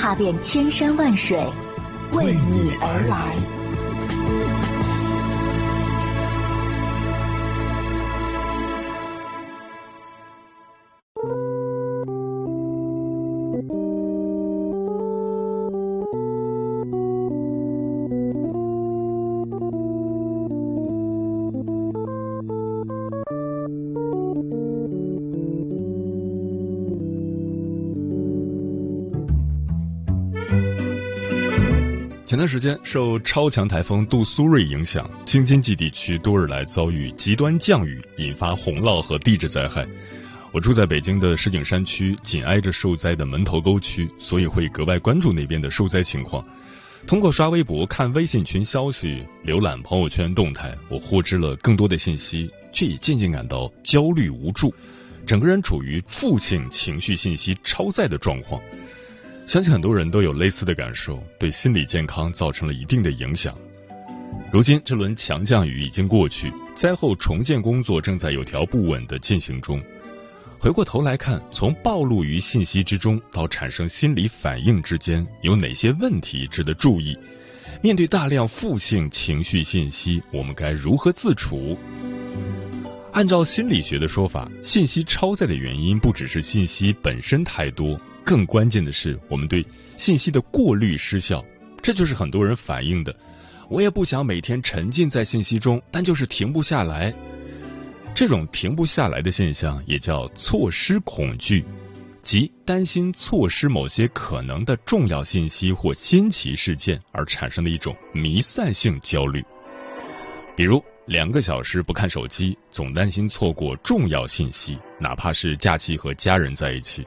踏遍千山万水，为你而来。时间，受超强台风杜苏芮影响，京津冀地区多日来遭遇极端降雨，引发洪涝和地质灾害。我住在北京的石景山区，紧挨着受灾的门头沟区，所以会格外关注那边的受灾情况。通过刷微博、看微信群消息、浏览朋友圈动态，我获知。了更多的信息，却也渐渐感到焦虑无助，整个人处于负性情绪信息超载的状况。相信很多人都有类似的感受，对心理健康造成了一定的影响。如今这轮强降雨已经过去，灾后重建工作正在有条不紊的进行中。回过头来看，从暴露于信息之中到产生心理反应之间，有哪些问题值得注意？面对大量负性情绪信息，我们该如何自处？按照心理学的说法，信息超载的原因不只是信息本身太多。更关键的是，我们对信息的过滤失效，这就是很多人反映的。我也不想每天沉浸在信息中，但就是停不下来。这种停不下来的现象也叫错失恐惧，即担心错失某些可能的重要信息或新奇事件而产生的一种弥散性焦虑。比如，两个小时不看手机，总担心错过重要信息，哪怕是假期和家人在一起。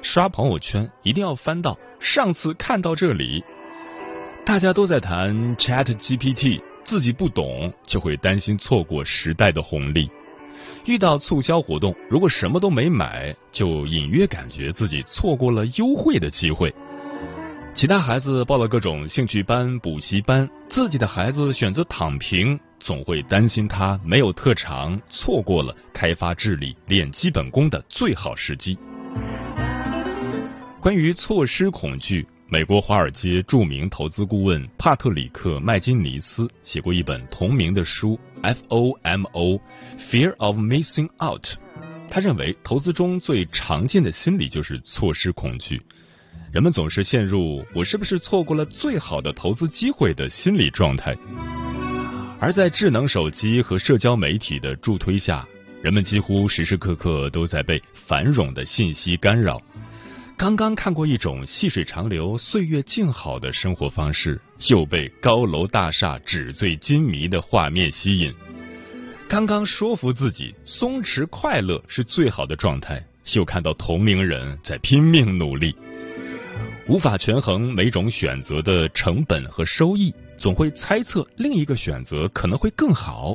刷朋友圈一定要翻到上次看到这里，大家都在谈 Chat GPT，自己不懂就会担心错过时代的红利。遇到促销活动，如果什么都没买，就隐约感觉自己错过了优惠的机会。其他孩子报了各种兴趣班、补习班，自己的孩子选择躺平，总会担心他没有特长，错过了开发智力、练基本功的最好时机。关于错失恐惧，美国华尔街著名投资顾问帕特里克·麦金尼斯写过一本同名的书《FOMO: Fear of Missing Out》。他认为，投资中最常见的心理就是错失恐惧。人们总是陷入“我是不是错过了最好的投资机会”的心理状态。而在智能手机和社交媒体的助推下，人们几乎时时刻刻都在被繁荣的信息干扰。刚刚看过一种细水长流、岁月静好的生活方式，又被高楼大厦纸醉金迷的画面吸引。刚刚说服自己松弛快乐是最好的状态，又看到同龄人在拼命努力，无法权衡每种选择的成本和收益，总会猜测另一个选择可能会更好。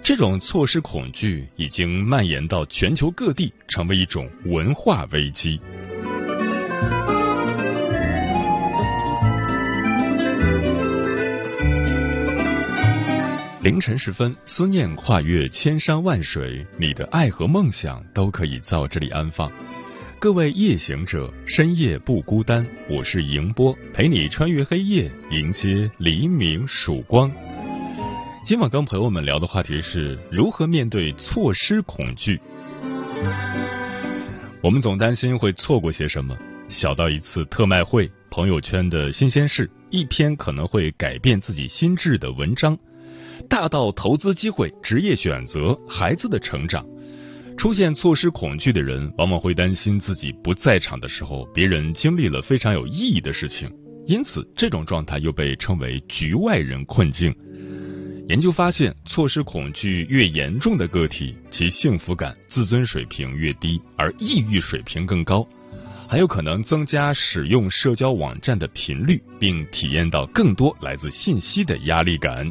这种错失恐惧已经蔓延到全球各地，成为一种文化危机。凌晨时分，思念跨越千山万水，你的爱和梦想都可以在这里安放。各位夜行者，深夜不孤单，我是迎波，陪你穿越黑夜，迎接黎明曙光。今晚跟朋友们聊的话题是如何面对错失恐惧。我们总担心会错过些什么，小到一次特卖会、朋友圈的新鲜事、一篇可能会改变自己心智的文章。大到投资机会、职业选择、孩子的成长，出现错失恐惧的人，往往会担心自己不在场的时候，别人经历了非常有意义的事情，因此这种状态又被称为局外人困境。研究发现，错失恐惧越严重的个体，其幸福感、自尊水平越低，而抑郁水平更高。还有可能增加使用社交网站的频率，并体验到更多来自信息的压力感。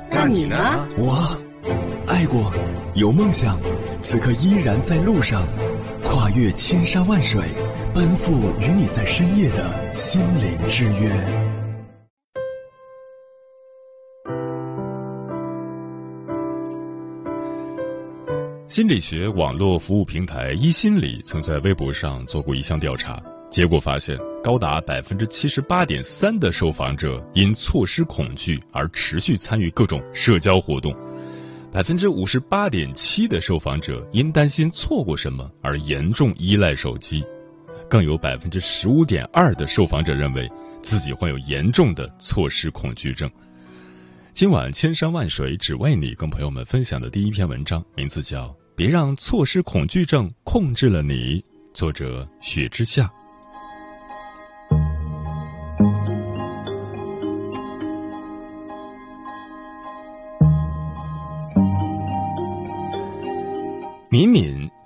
那你呢？我爱过，有梦想，此刻依然在路上，跨越千山万水，奔赴与你在深夜的心灵之约。心理学网络服务平台一心理曾在微博上做过一项调查，结果发现，高达百分之七十八点三的受访者因错失恐惧而持续参与各种社交活动，百分之五十八点七的受访者因担心错过什么而严重依赖手机，更有百分之十五点二的受访者认为自己患有严重的错失恐惧症。今晚千山万水只为你，跟朋友们分享的第一篇文章，名字叫。别让错失恐惧症控制了你。作者：雪之下。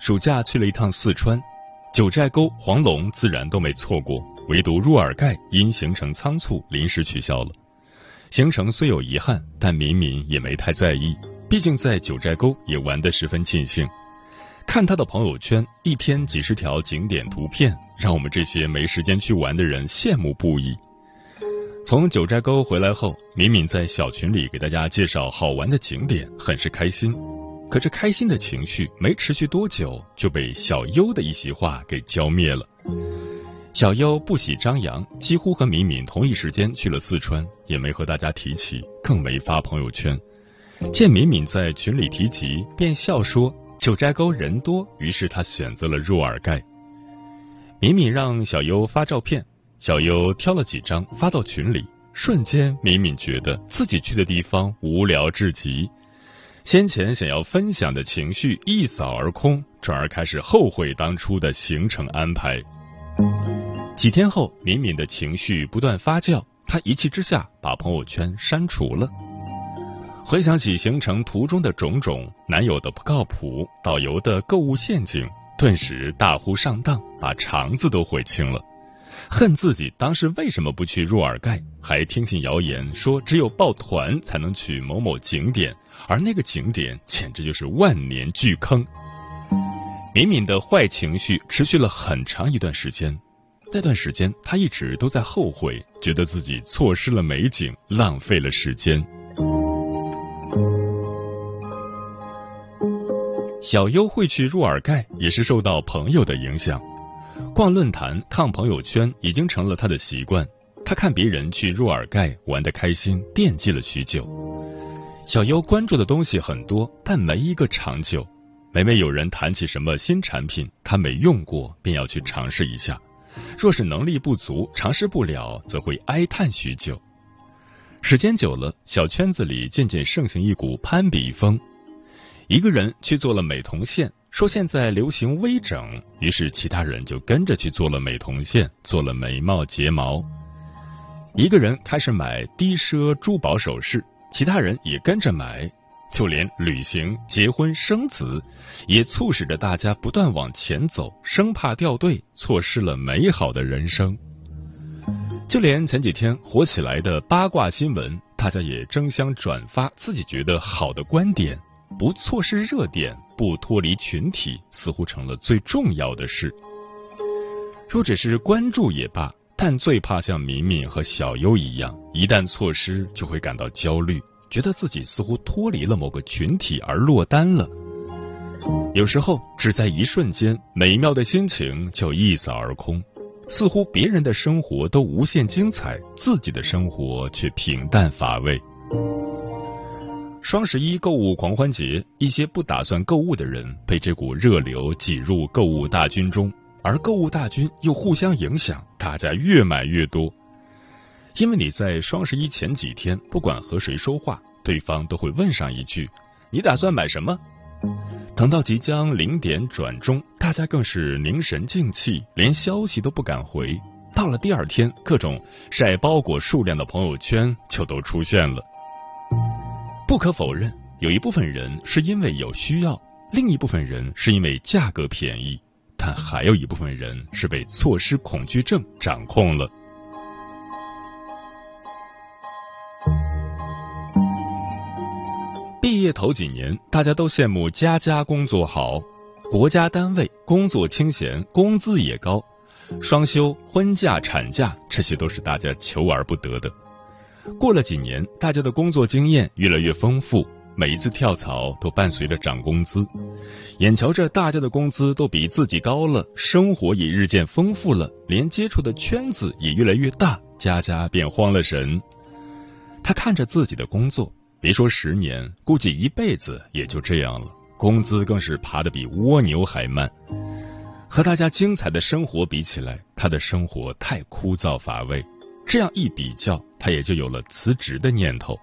暑假去了一趟四川，九寨沟、黄龙自然都没错过，唯独入尔盖因行程仓促临时取消了。行程虽有遗憾，但敏敏也没太在意。毕竟在九寨沟也玩得十分尽兴，看他的朋友圈，一天几十条景点图片，让我们这些没时间去玩的人羡慕不已。从九寨沟回来后，敏敏在小群里给大家介绍好玩的景点，很是开心。可这开心的情绪没持续多久，就被小优的一席话给浇灭了。小优不喜张扬，几乎和敏敏同一时间去了四川，也没和大家提起，更没发朋友圈。见敏敏在群里提及，便笑说：“九寨沟人多，于是他选择了入尔盖。”敏敏让小优发照片，小优挑了几张发到群里，瞬间敏敏觉得自己去的地方无聊至极，先前想要分享的情绪一扫而空，转而开始后悔当初的行程安排。几天后，敏敏的情绪不断发酵，她一气之下把朋友圈删除了。回想起行程途中的种种，男友的不靠谱，导游的购物陷阱，顿时大呼上当，把肠子都悔青了。恨自己当时为什么不去若尔盖，还听信谣言说只有抱团才能去某某景点，而那个景点简直就是万年巨坑。敏敏的坏情绪持续了很长一段时间，那段时间她一直都在后悔，觉得自己错失了美景，浪费了时间。小优会去入尔盖，也是受到朋友的影响。逛论坛、看朋友圈已经成了他的习惯。他看别人去入尔盖玩得开心，惦记了许久。小优关注的东西很多，但没一个长久。每每有人谈起什么新产品，他没用过，便要去尝试一下。若是能力不足，尝试不了，则会哀叹许久。时间久了，小圈子里渐渐盛行一股攀比风。一个人去做了美瞳线，说现在流行微整，于是其他人就跟着去做了美瞳线，做了眉毛、睫毛。一个人开始买低奢珠宝首饰，其他人也跟着买，就连旅行、结婚、生子，也促使着大家不断往前走，生怕掉队，错失了美好的人生。就连前几天火起来的八卦新闻，大家也争相转发自己觉得好的观点。不错失热点，不脱离群体，似乎成了最重要的事。若只是关注也罢，但最怕像敏敏和小优一样，一旦错失就会感到焦虑，觉得自己似乎脱离了某个群体而落单了。有时候，只在一瞬间，美妙的心情就一扫而空，似乎别人的生活都无限精彩，自己的生活却平淡乏味。双十一购物狂欢节，一些不打算购物的人被这股热流挤入购物大军中，而购物大军又互相影响，大家越买越多。因为你在双十一前几天，不管和谁说话，对方都会问上一句：“你打算买什么？”等到即将零点转钟，大家更是凝神静气，连消息都不敢回。到了第二天，各种晒包裹数量的朋友圈就都出现了。不可否认，有一部分人是因为有需要，另一部分人是因为价格便宜，但还有一部分人是被错失恐惧症掌控了。毕业头几年，大家都羡慕家家工作好，国家单位工作清闲，工资也高，双休、婚假、产假，这些都是大家求而不得的。过了几年，大家的工作经验越来越丰富，每一次跳槽都伴随着涨工资，眼瞧着大家的工资都比自己高了，生活也日渐丰富了，连接触的圈子也越来越大，佳佳便慌了神。他看着自己的工作。别说十年，估计一辈子也就这样了。工资更是爬得比蜗牛还慢。和大家精彩的生活比起来，他的生活太枯燥乏味。这样一比较，他也就有了辞职的念头。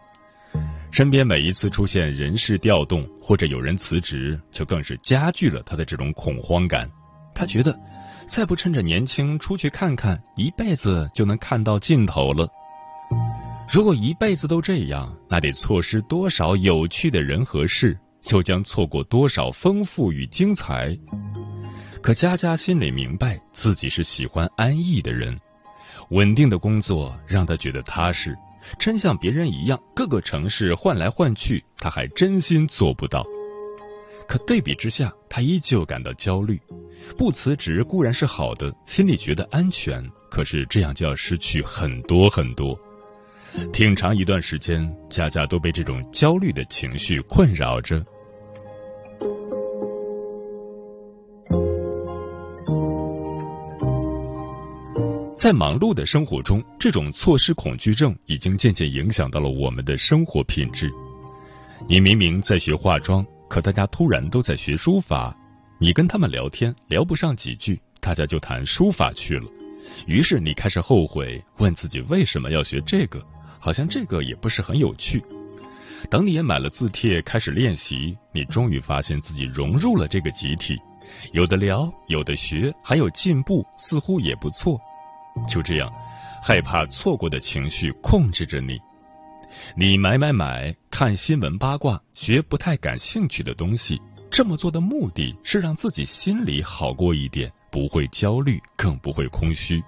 身边每一次出现人事调动或者有人辞职，就更是加剧了他的这种恐慌感。他觉得，再不趁着年轻出去看看，一辈子就能看到尽头了。如果一辈子都这样，那得错失多少有趣的人和事，又将错过多少丰富与精彩。可佳佳心里明白，自己是喜欢安逸的人，稳定的工作让他觉得踏实。真像别人一样，各个城市换来换去，他还真心做不到。可对比之下，他依旧感到焦虑。不辞职固然是好的，心里觉得安全，可是这样就要失去很多很多。挺长一段时间，佳佳都被这种焦虑的情绪困扰着。在忙碌的生活中，这种错失恐惧症已经渐渐影响到了我们的生活品质。你明明在学化妆，可大家突然都在学书法，你跟他们聊天聊不上几句，大家就谈书法去了。于是你开始后悔，问自己为什么要学这个。好像这个也不是很有趣。等你也买了字帖，开始练习，你终于发现自己融入了这个集体，有的聊，有的学，还有进步，似乎也不错。就这样，害怕错过的情绪控制着你。你买买买，看新闻八卦，学不太感兴趣的东西。这么做的目的是让自己心里好过一点，不会焦虑，更不会空虚。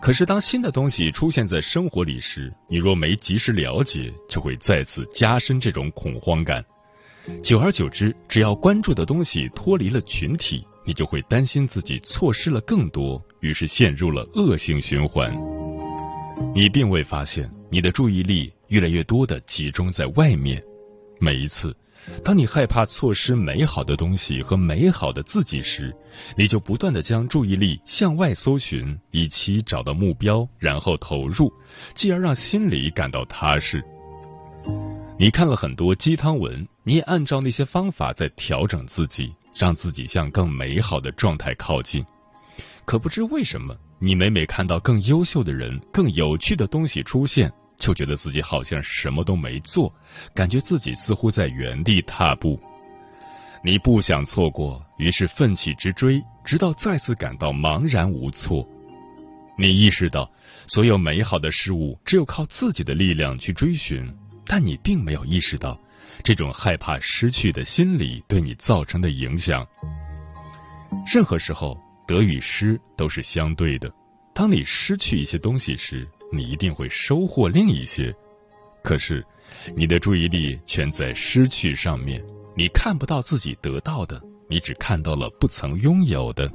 可是，当新的东西出现在生活里时，你若没及时了解，就会再次加深这种恐慌感。久而久之，只要关注的东西脱离了群体，你就会担心自己错失了更多，于是陷入了恶性循环。你并未发现，你的注意力越来越多的集中在外面，每一次。当你害怕错失美好的东西和美好的自己时，你就不断的将注意力向外搜寻，以期找到目标，然后投入，继而让心里感到踏实。你看了很多鸡汤文，你也按照那些方法在调整自己，让自己向更美好的状态靠近。可不知为什么，你每每看到更优秀的人、更有趣的东西出现。就觉得自己好像什么都没做，感觉自己似乎在原地踏步。你不想错过，于是奋起直追，直到再次感到茫然无措。你意识到，所有美好的事物只有靠自己的力量去追寻，但你并没有意识到，这种害怕失去的心理对你造成的影响。任何时候，得与失都是相对的。当你失去一些东西时，你一定会收获另一些，可是你的注意力全在失去上面，你看不到自己得到的，你只看到了不曾拥有的。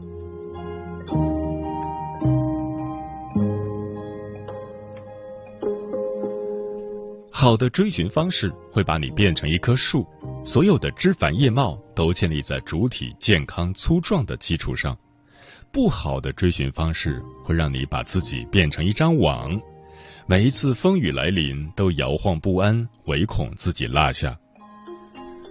好的追寻方式会把你变成一棵树，所有的枝繁叶茂都建立在主体健康粗壮的基础上。不好的追寻方式会让你把自己变成一张网，每一次风雨来临都摇晃不安，唯恐自己落下。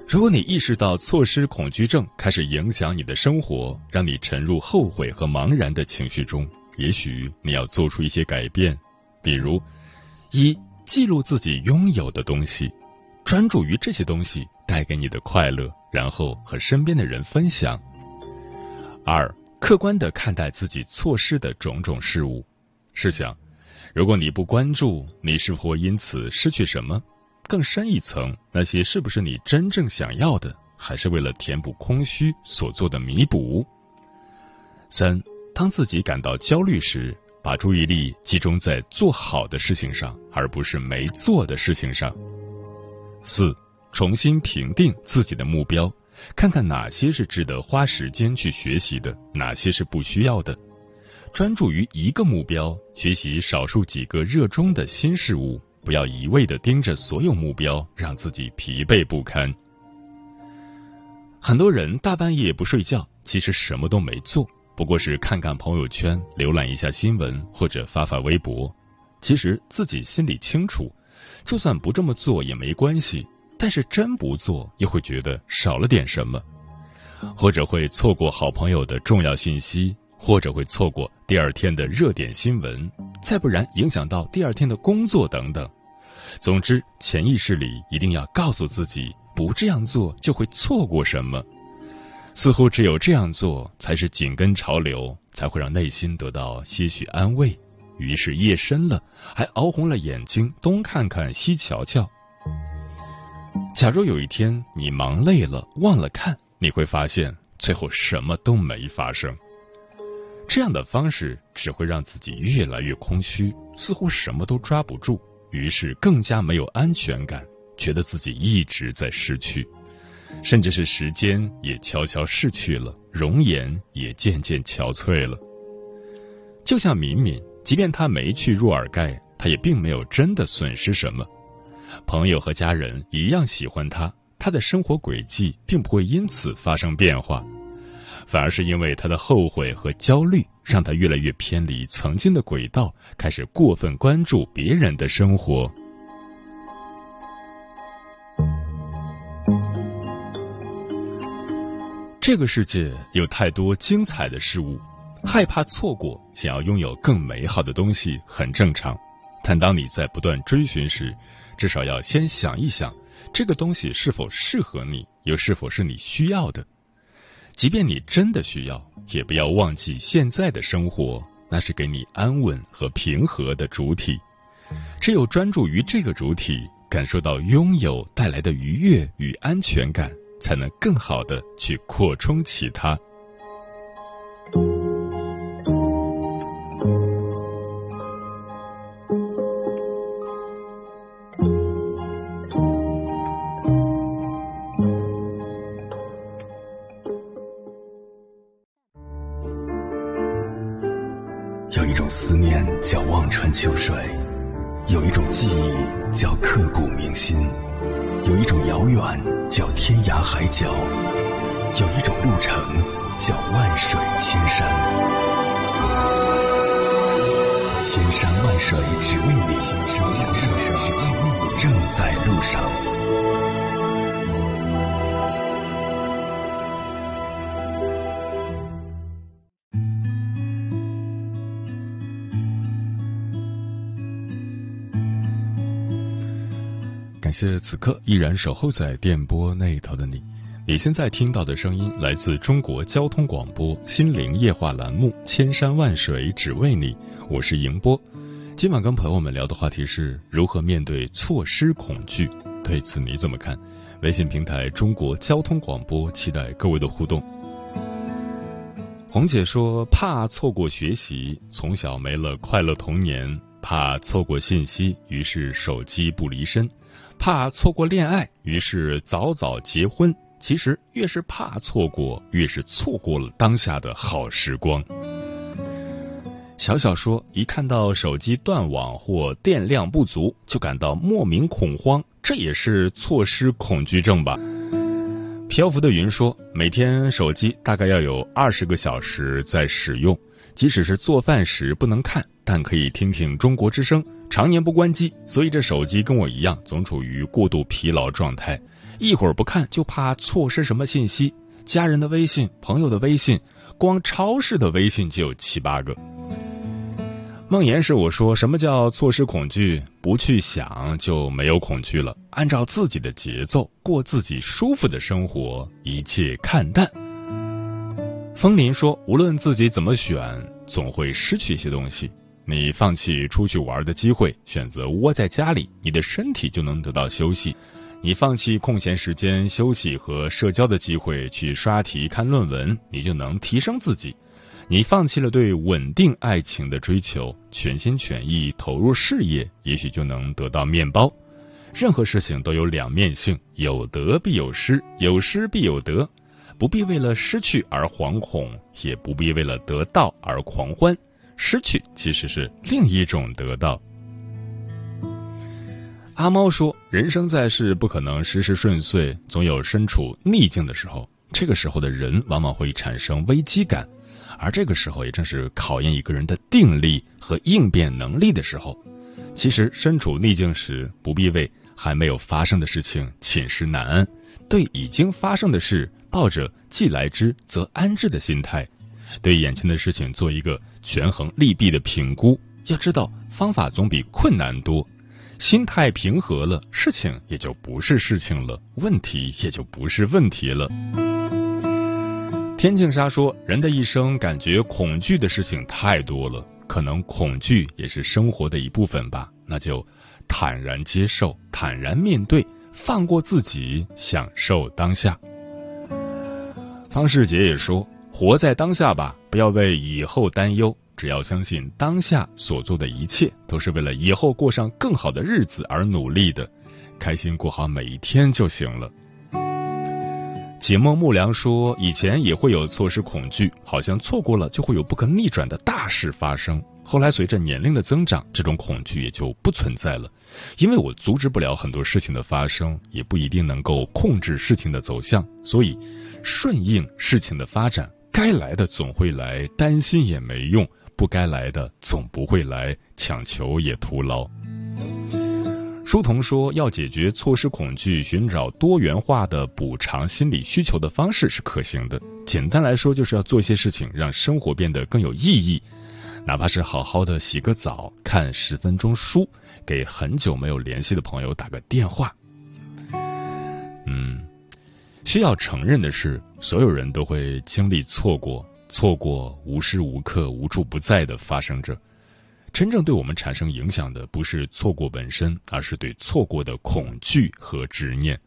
如果你意识到错失恐惧症开始影响你的生活，让你沉入后悔和茫然的情绪中，也许你要做出一些改变，比如一。记录自己拥有的东西，专注于这些东西带给你的快乐，然后和身边的人分享。二，客观的看待自己错失的种种事物。试想，如果你不关注，你是否因此失去什么？更深一层，那些是不是你真正想要的，还是为了填补空虚所做的弥补？三，当自己感到焦虑时。把注意力集中在做好的事情上，而不是没做的事情上。四，重新评定自己的目标，看看哪些是值得花时间去学习的，哪些是不需要的。专注于一个目标，学习少数几个热衷的新事物，不要一味的盯着所有目标，让自己疲惫不堪。很多人大半夜不睡觉，其实什么都没做。不过是看看朋友圈，浏览一下新闻，或者发发微博。其实自己心里清楚，就算不这么做也没关系。但是真不做，又会觉得少了点什么，或者会错过好朋友的重要信息，或者会错过第二天的热点新闻，再不然影响到第二天的工作等等。总之，潜意识里一定要告诉自己，不这样做就会错过什么。似乎只有这样做，才是紧跟潮流，才会让内心得到些许安慰。于是夜深了，还熬红了眼睛，东看看西瞧瞧。假如有一天你忙累了，忘了看，你会发现最后什么都没发生。这样的方式只会让自己越来越空虚，似乎什么都抓不住，于是更加没有安全感，觉得自己一直在失去。甚至是时间也悄悄逝去了，容颜也渐渐憔悴了。就像敏敏，即便她没去若尔盖，她也并没有真的损失什么。朋友和家人一样喜欢他，他的生活轨迹并不会因此发生变化，反而是因为他的后悔和焦虑，让他越来越偏离曾经的轨道，开始过分关注别人的生活。这个世界有太多精彩的事物，害怕错过，想要拥有更美好的东西很正常。但当你在不断追寻时，至少要先想一想，这个东西是否适合你，又是否是你需要的。即便你真的需要，也不要忘记现在的生活，那是给你安稳和平和的主体。只有专注于这个主体，感受到拥有带来的愉悦与安全感。才能更好的去扩充其他。感谢此刻依然守候在电波那头的你。你现在听到的声音来自中国交通广播心灵夜话栏目《千山万水只为你》，我是迎波。今晚跟朋友们聊的话题是如何面对错失恐惧，对此你怎么看？微信平台中国交通广播期待各位的互动。红姐说怕错过学习，从小没了快乐童年；怕错过信息，于是手机不离身。怕错过恋爱，于是早早结婚。其实越是怕错过，越是错过了当下的好时光。小小说，一看到手机断网或电量不足，就感到莫名恐慌，这也是错失恐惧症吧。漂浮的云说，每天手机大概要有二十个小时在使用，即使是做饭时不能看，但可以听听中国之声，常年不关机，所以这手机跟我一样，总处于过度疲劳状态，一会儿不看就怕错失什么信息，家人的微信、朋友的微信，光超市的微信就有七八个。梦言是我说，什么叫错失恐惧？不去想就没有恐惧了。按照自己的节奏过自己舒服的生活，一切看淡。风林说，无论自己怎么选，总会失去一些东西。你放弃出去玩的机会，选择窝在家里，你的身体就能得到休息；你放弃空闲时间休息和社交的机会，去刷题看论文，你就能提升自己。你放弃了对稳定爱情的追求，全心全意投入事业，也许就能得到面包。任何事情都有两面性，有得必有失，有失必有得，不必为了失去而惶恐，也不必为了得到而狂欢。失去其实是另一种得到。阿猫说：“人生在世，不可能事事顺遂，总有身处逆境的时候。这个时候的人，往往会产生危机感。”而这个时候也正是考验一个人的定力和应变能力的时候。其实身处逆境时，不必为还没有发生的事情寝食难安，对已经发生的事抱着既来之则安之的心态，对眼前的事情做一个权衡利弊的评估。要知道，方法总比困难多。心态平和了，事情也就不是事情了，问题也就不是问题了。天净沙说：“人的一生，感觉恐惧的事情太多了，可能恐惧也是生活的一部分吧。那就坦然接受，坦然面对，放过自己，享受当下。”方世杰也说：“活在当下吧，不要为以后担忧，只要相信当下所做的一切都是为了以后过上更好的日子而努力的，开心过好每一天就行了。”解梦木良说：“以前也会有错失恐惧，好像错过了就会有不可逆转的大事发生。后来随着年龄的增长，这种恐惧也就不存在了，因为我阻止不了很多事情的发生，也不一定能够控制事情的走向，所以顺应事情的发展，该来的总会来，担心也没用；不该来的总不会来，强求也徒劳。”书童说，要解决错失恐惧，寻找多元化的补偿心理需求的方式是可行的。简单来说，就是要做一些事情，让生活变得更有意义。哪怕是好好的洗个澡，看十分钟书，给很久没有联系的朋友打个电话。嗯，需要承认的是，所有人都会经历错过，错过无时无刻、无处不在的发生着。真正对我们产生影响的不是错过本身，而是对错过的恐惧和执念。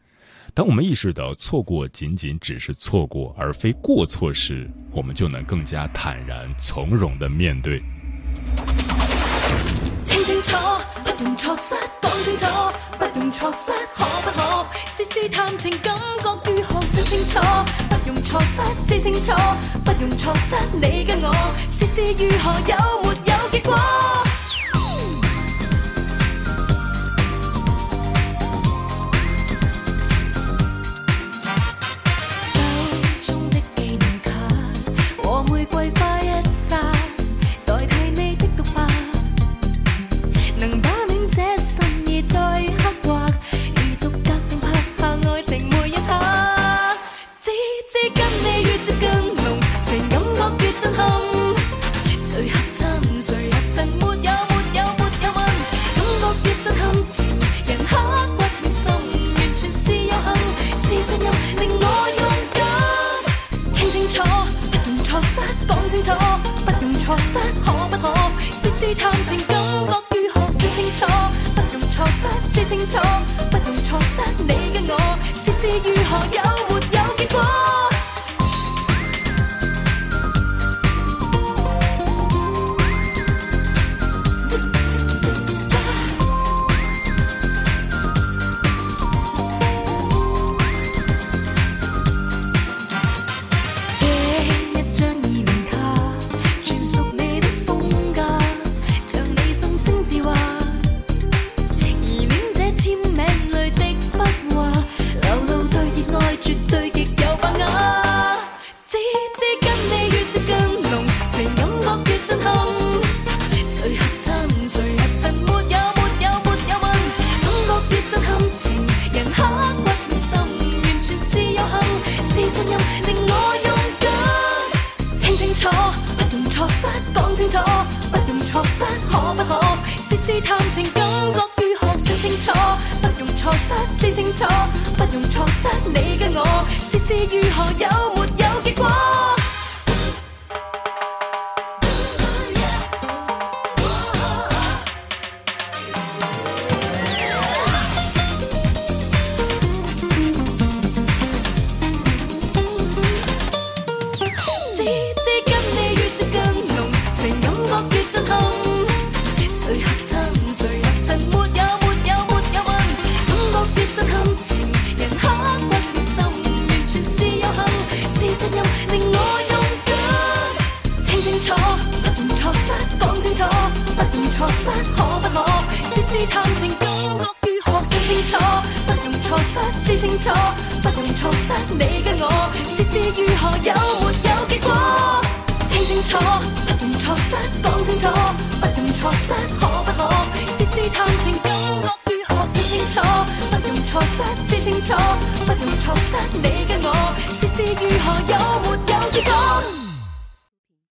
当我们意识到错过仅仅只是错过，而非过错时，我们就能更加坦然从容的面对。讲清楚，不用错失，讲清楚，不用错失，可不可？试试探情感觉如何？说清楚，不用错失，知清楚，不用错失，你跟我，试试如何？有没有结果？感情感觉越震撼谁合衬谁合衬没有没有没有问感觉越震撼情人刻骨越心完全是有幸是信任令我勇敢听清楚不用错失讲清楚不用错失可不可试试探情感觉如何说清楚不用错失知清楚不用错失你跟我事事如何有如何有错失，可不可？試試探情感觉如何算清楚，不用錯失知清楚，不用錯失你跟我，試試如何有没有結果。聽清楚，不用錯失，講清楚，不用錯失，可不可？試試探情感觉如何算清楚，不用錯失知清楚，不用錯失你跟我，試試如何有没有结果